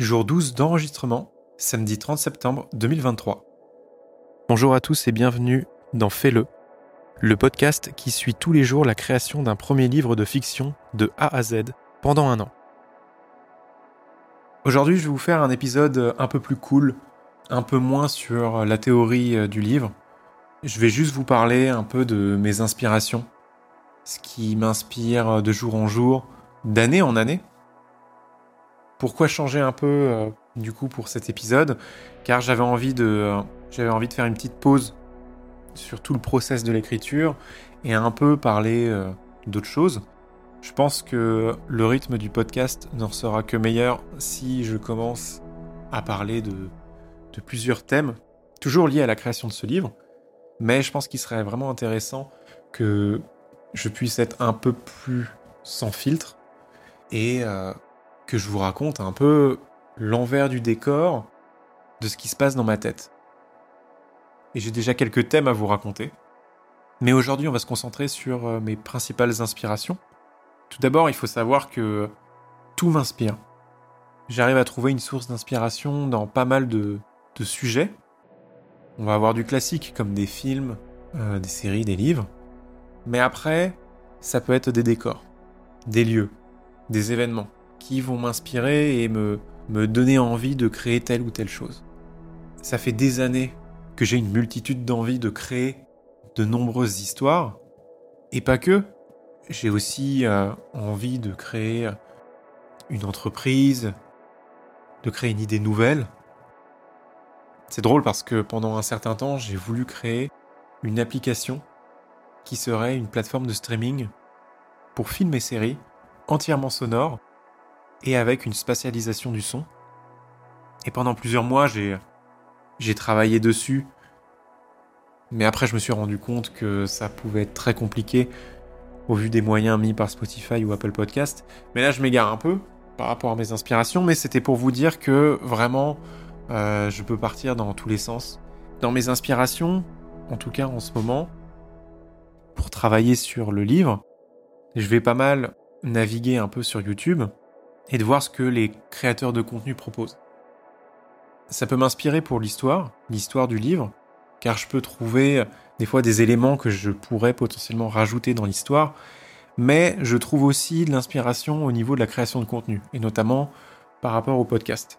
jour 12 d'enregistrement, samedi 30 septembre 2023. Bonjour à tous et bienvenue dans Fais-le, le podcast qui suit tous les jours la création d'un premier livre de fiction de A à Z pendant un an. Aujourd'hui, je vais vous faire un épisode un peu plus cool, un peu moins sur la théorie euh, du livre. Je vais juste vous parler un peu de mes inspirations, ce qui m'inspire de jour en jour, d'année en année. Pourquoi changer un peu euh, du coup pour cet épisode Car j'avais envie de euh, j'avais envie de faire une petite pause sur tout le process de l'écriture et un peu parler euh, d'autres choses. Je pense que le rythme du podcast n'en sera que meilleur si je commence à parler de, de plusieurs thèmes, toujours liés à la création de ce livre. Mais je pense qu'il serait vraiment intéressant que je puisse être un peu plus sans filtre et que je vous raconte un peu l'envers du décor de ce qui se passe dans ma tête. Et j'ai déjà quelques thèmes à vous raconter. Mais aujourd'hui, on va se concentrer sur euh, mes principales inspirations. Tout d'abord, il faut savoir que tout m'inspire. J'arrive à trouver une source d'inspiration dans pas mal de, sujets. On va avoir du classique comme des films, euh, des séries, des livres. Mais après, ça peut être des décors, des lieux, des événements qui vont m'inspirer et me, donner envie de créer telle ou telle chose. Ça fait des années que j'ai une multitude d'envies de créer de nombreuses histoires, et pas que. J'ai aussi euh, envie de créer une entreprise, de créer une idée nouvelle. C'est drôle parce que pendant un certain temps, j'ai voulu créer une application qui serait une plateforme de streaming pour films et séries entièrement sonores et avec une spatialisation du son. Et pendant plusieurs mois, j'ai, j'ai travaillé dessus. Mais après, je me suis rendu compte que ça pouvait être très compliqué au vu des moyens mis par Spotify ou Apple Podcast. Mais là, je m'égare un peu par rapport à mes inspirations, mais c'était pour vous dire que vraiment, euh, je peux partir dans tous les sens. Dans mes inspirations, en tout cas en ce moment, pour travailler sur le livre, je vais pas mal naviguer un peu sur YouTube et de voir ce que les créateurs de contenu proposent. Ça peut m'inspirer pour l'histoire, l'histoire du livre, car je peux trouver des fois des éléments que je pourrais potentiellement rajouter dans l'histoire, mais je trouve aussi de l'inspiration au niveau de la création de contenu, et notamment par rapport au podcast.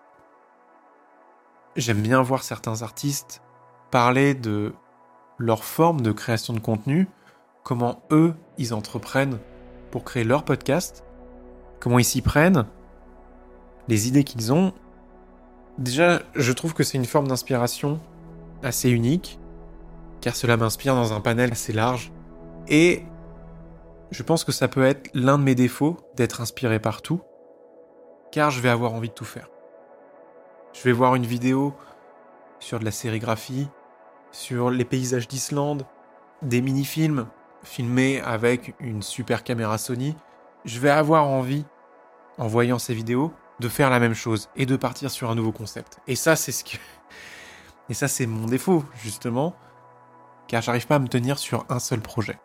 J'aime bien voir certains artistes parler de leur forme de création de contenu, comment eux, ils entreprennent pour créer leur podcast, comment ils s'y prennent, les idées qu'ils ont, déjà, je trouve que c'est une forme d'inspiration assez unique, car cela m'inspire dans un panel assez large, et je pense que ça peut être l'un de mes défauts d'être inspiré par tout, car je vais avoir envie de tout faire. Je vais voir une vidéo sur de la sérigraphie, sur les paysages d'Islande, des mini-films filmés avec une super caméra Sony. Je vais avoir envie, en voyant ces vidéos, de faire la même chose et de partir sur un nouveau concept. Et ça, c'est ce que. Et ça, c'est mon défaut, justement, car j'arrive pas à me tenir sur un seul projet.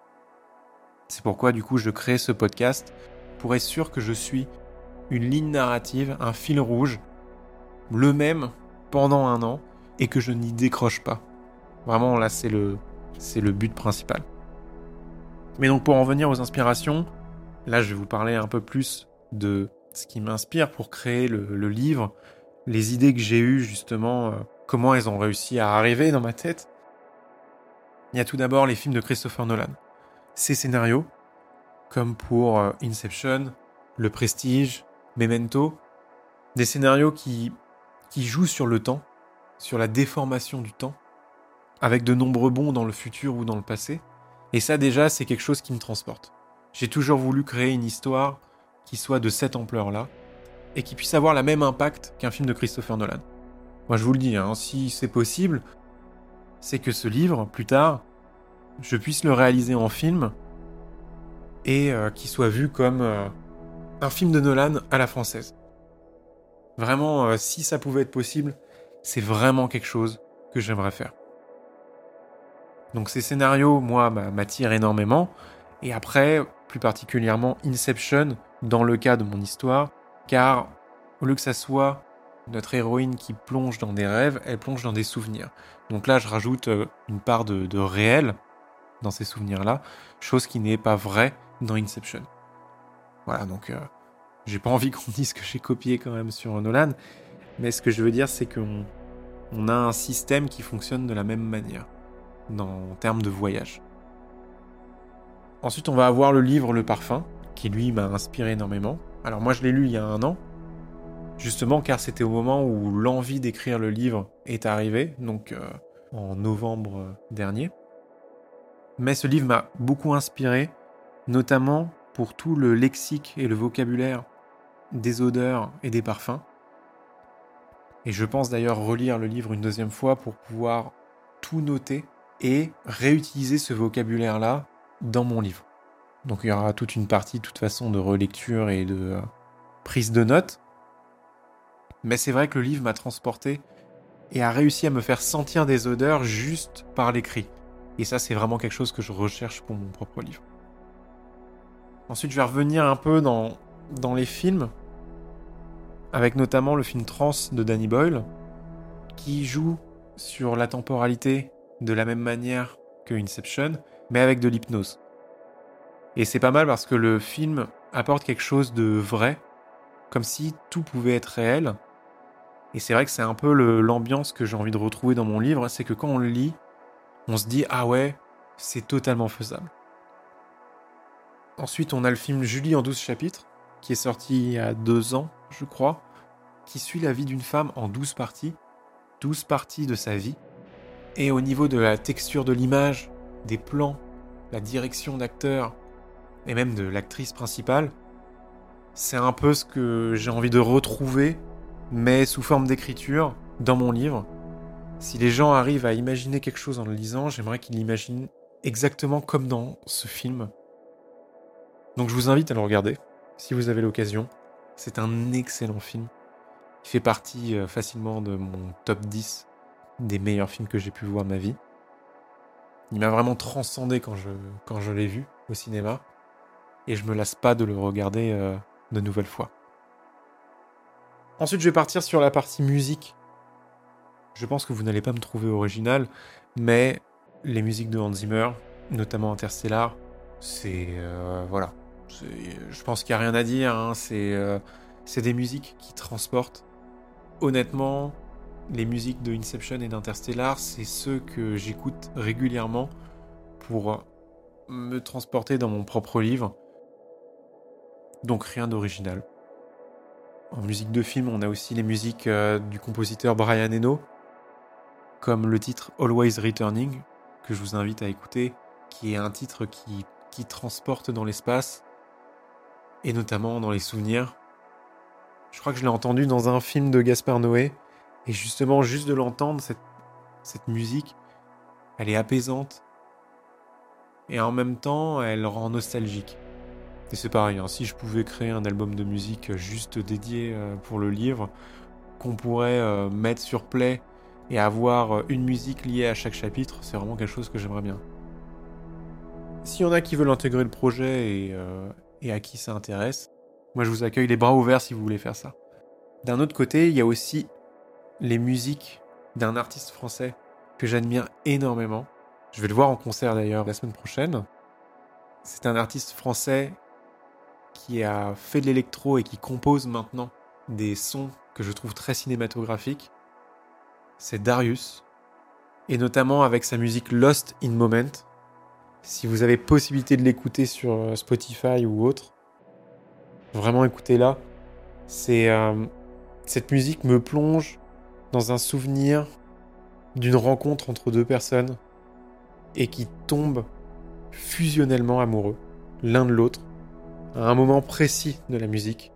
C'est pourquoi, du coup, je crée ce podcast pour être sûr que je suis une ligne narrative, un fil rouge, le même pendant un an, et que je n'y décroche pas. Vraiment, là, c'est le, c'est le but principal. Mais donc, pour en venir aux inspirations, là, je vais vous parler un peu plus de ce qui m'inspire pour créer le, livre, les idées que j'ai eues justement, euh, comment elles ont réussi à arriver dans ma tête. Il y a tout d'abord les films de Christopher Nolan. Ces scénarios, comme pour euh, Inception, Le Prestige, Memento, des scénarios qui, qui jouent sur le temps, sur la déformation du temps, avec de nombreux bons dans le futur ou dans le passé. Et ça déjà, c'est quelque chose qui me transporte. J'ai toujours voulu créer une histoire qui soit de cette ampleur-là et qui puisse avoir la même impact qu'un film de Christopher Nolan. Moi, je vous le dis, hein, si c'est possible, c'est que ce livre, plus tard, je puisse le réaliser en film et euh, qu'il soit vu comme euh, un film de Nolan à la française. Vraiment, euh, si ça pouvait être possible, c'est vraiment quelque chose que j'aimerais faire. Donc ces scénarios, moi, m'attirent énormément. Et après, plus particulièrement Inception, dans le cas de mon histoire, car au lieu que ça soit notre héroïne qui plonge dans des rêves, elle plonge dans des souvenirs. Donc là, je rajoute euh, une part de, réel dans ces souvenirs-là, chose qui n'est pas vraie dans Inception. Voilà, donc euh, j'ai pas envie qu'on dise que j'ai copié quand même sur Nolan, mais ce que je veux dire, c'est qu'on on a un système qui fonctionne de la même manière, dans, en termes de voyage. Ensuite, on va avoir le livre Le Parfum, qui lui m'a inspiré énormément. Alors moi, je l'ai lu il y a un an, justement car c'était au moment où l'envie d'écrire le livre est arrivée, donc euh, en novembre dernier. Mais ce livre m'a beaucoup inspiré, notamment pour tout le lexique et le vocabulaire des odeurs et des parfums. Et je pense d'ailleurs relire le livre une deuxième fois pour pouvoir tout noter et réutiliser ce vocabulaire-là dans mon livre. Donc il y aura toute une partie de toute façon de relecture et de euh, prise de notes. Mais c'est vrai que le livre m'a transporté et a réussi à me faire sentir des odeurs juste par l'écrit. Et ça c'est vraiment quelque chose que je recherche pour mon propre livre. Ensuite je vais revenir un peu dans, dans les films, avec notamment le film Trans de Danny Boyle, qui joue sur la temporalité de la même manière que Inception, mais avec de l'hypnose. Et c'est pas mal parce que le film apporte quelque chose de vrai, comme si tout pouvait être réel. Et c'est vrai que c'est un peu l'ambiance que j'ai envie de retrouver dans mon livre, c'est que quand on le lit, on se dit ah ouais, c'est totalement faisable. Ensuite, on a le film Julie en 12 chapitres, qui est sorti il y a deux ans, je crois, qui suit la vie d'une femme en 12 parties, 12 parties de sa vie. Et au niveau de la texture de l'image, des plans, la direction d'acteur, et même de l'actrice principale, c'est un peu ce que j'ai envie de retrouver, mais sous forme d'écriture, dans mon livre. Si les gens arrivent à imaginer quelque chose en le lisant, j'aimerais qu'ils l'imaginent exactement comme dans ce film. Donc je vous invite à le regarder, si vous avez l'occasion. C'est un excellent film. Il fait partie euh, facilement de mon top 10 des meilleurs films que j'ai pu voir ma vie. Il m'a vraiment transcendé quand je, quand je l'ai vu au cinéma et je me lasse pas de le regarder euh, de nouvelles fois. Ensuite, je vais partir sur la partie musique. Je pense que vous n'allez pas me trouver original, mais les musiques de Hans Zimmer, notamment Interstellar, c'est euh, voilà. Je pense qu'il n'y a rien à dire. Hein. Euh, c'est des musiques qui transportent. Honnêtement, les musiques de Inception et d'Interstellar, c'est ceux que j'écoute régulièrement pour me transporter dans mon propre livre donc rien d'original. En musique de film, on a aussi les musiques euh, du compositeur Brian Eno, comme le titre Always Returning, que je vous invite à écouter, qui est un titre qui, transporte dans l'espace, et notamment dans les souvenirs. Je crois que je l'ai entendu dans un film de Gaspard Noé, et justement, juste de l'entendre, cette musique, elle est apaisante, et en même temps, elle rend nostalgique. Et c'est pareil, hein, si je pouvais créer un album de musique juste dédié euh, pour le livre, qu'on pourrait euh, mettre sur play et avoir euh, une musique liée à chaque chapitre, c'est vraiment quelque chose que j'aimerais bien. S'il y en a qui veulent intégrer le projet et, à qui ça intéresse, moi je vous accueille les bras ouverts si vous voulez faire ça. D'un autre côté, il y a aussi les musiques d'un artiste français que j'admire énormément. Je vais le voir en concert d'ailleurs la semaine prochaine. C'est un artiste français qui a fait de l'électro et qui compose maintenant des sons que je trouve très cinématographiques, c'est Darius, et notamment avec sa musique Lost in Moment. Si vous avez possibilité de l'écouter sur euh, Spotify ou autre, vraiment écoutez-la. C'est euh, cette musique me plonge dans un souvenir d'une rencontre entre deux personnes et qui tombent fusionnellement amoureux l'un de l'autre un moment précis de la musique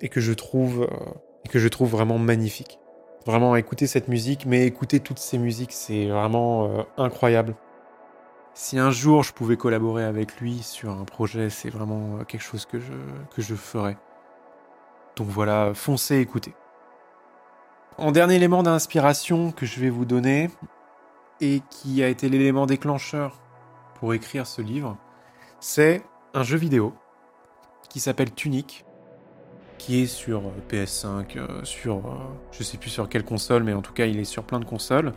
et que je trouve euh, et que je trouve vraiment magnifique. Vraiment écouter cette musique, mais écouter toutes ces musiques, c'est vraiment euh, incroyable. Si un jour je pouvais collaborer avec lui sur un projet, c'est vraiment euh, quelque chose que je, que je ferais. Donc voilà, foncez, écoutez. En dernier élément d'inspiration que je vais vous donner, et qui a été l'élément déclencheur pour écrire ce livre, c'est un jeu vidéo qui s'appelle Tunic, qui est sur PS5, sur je sais plus sur quelle console, mais en tout cas il est sur plein de consoles.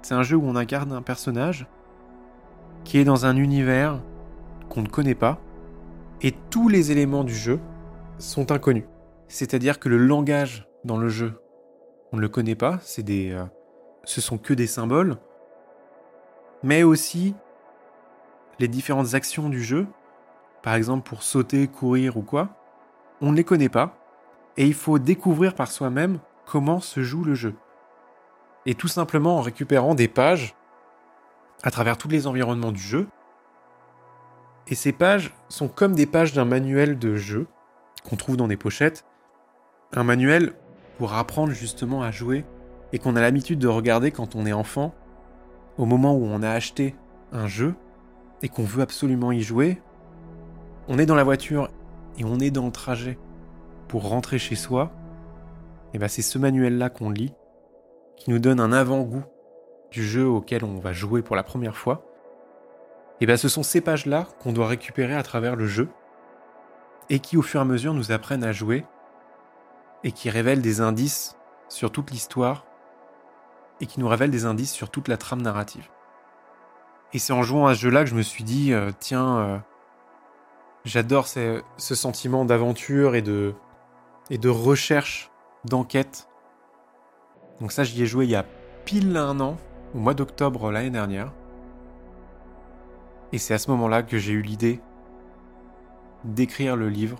C'est un jeu où on incarne un personnage qui est dans un univers qu'on ne connaît pas, et tous les éléments du jeu sont inconnus. C'est-à-dire que le langage dans le jeu, on ne le connaît pas, c'est des, euh, ce sont que des symboles, mais aussi les différentes actions du jeu, par exemple pour sauter, courir ou quoi, on ne les connaît pas, et il faut découvrir par soi-même comment se joue le jeu. Et tout simplement en récupérant des pages à travers tous les environnements du jeu, et ces pages sont comme des pages d'un manuel de jeu qu'on trouve dans des pochettes. Un manuel pour apprendre justement à jouer et qu'on a l'habitude de regarder quand on est enfant, au moment où on a acheté un jeu et qu'on veut absolument y jouer. On est dans la voiture et on est dans le trajet pour rentrer chez soi. Et ben c'est ce manuel-là qu'on lit qui nous donne un avant-goût du jeu auquel on va jouer pour la première fois. Et bien ce sont ces pages-là qu'on doit récupérer à travers le jeu, et qui au fur et à mesure nous apprennent à jouer, et qui révèlent des indices sur toute l'histoire, et qui nous révèlent des indices sur toute la trame narrative. Et c'est en jouant à ce jeu-là que je me suis dit, euh, tiens, euh, j'adore ce, sentiment d'aventure et de, et de recherche, d'enquête. Donc ça, j'y ai joué il y a pile un an, au mois d'octobre l'année dernière. Et c'est à ce moment-là que j'ai eu l'idée d'écrire le livre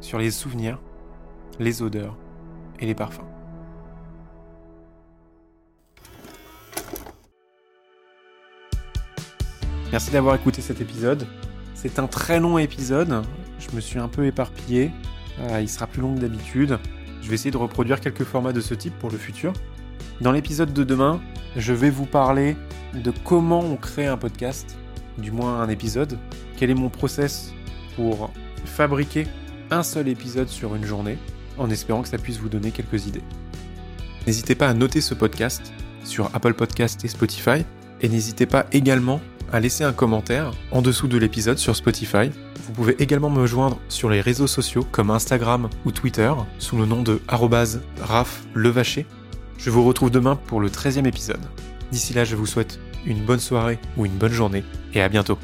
sur les souvenirs, les odeurs et les parfums. Merci d'avoir écouté cet épisode. C'est un très long épisode. Je me suis un peu éparpillé. Euh, il sera plus long que d'habitude. Je vais essayer de reproduire quelques formats de ce type pour le futur. Dans l'épisode de demain, je vais vous parler de comment on crée un podcast, du moins un épisode, quel est mon process pour fabriquer un seul épisode sur une journée, en espérant que ça puisse vous donner quelques idées. N'hésitez pas à noter ce podcast sur Apple Podcast et Spotify, et n'hésitez pas également à laisser un commentaire en dessous de l'épisode sur Spotify. Vous pouvez également me joindre sur les réseaux sociaux comme Instagram ou Twitter sous le nom de @raflevacher. Je vous retrouve demain pour le 13e épisode. D'ici là, je vous souhaite une bonne soirée ou une bonne journée et à bientôt.